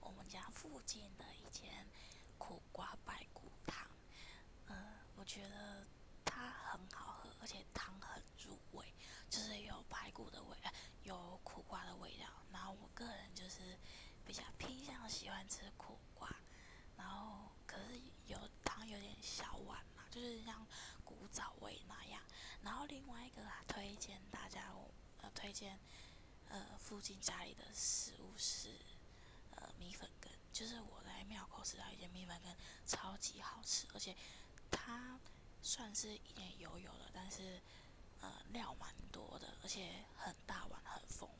我们家附近的一间苦瓜排骨汤。嗯，我觉得它很好喝，而且汤很入味，就是有排骨的味，有苦瓜的味道。然后我个人就是比较偏向喜欢吃苦瓜，然后可是有汤有点小碗嘛，就是像古早味那样。然后另外一个推荐大家，我呃推荐。呃，附近家里的食物是呃米粉羹，就是我在庙口吃到一些米粉羹，超级好吃，而且它算是一点油油的，但是呃料蛮多的，而且很大碗，很丰富。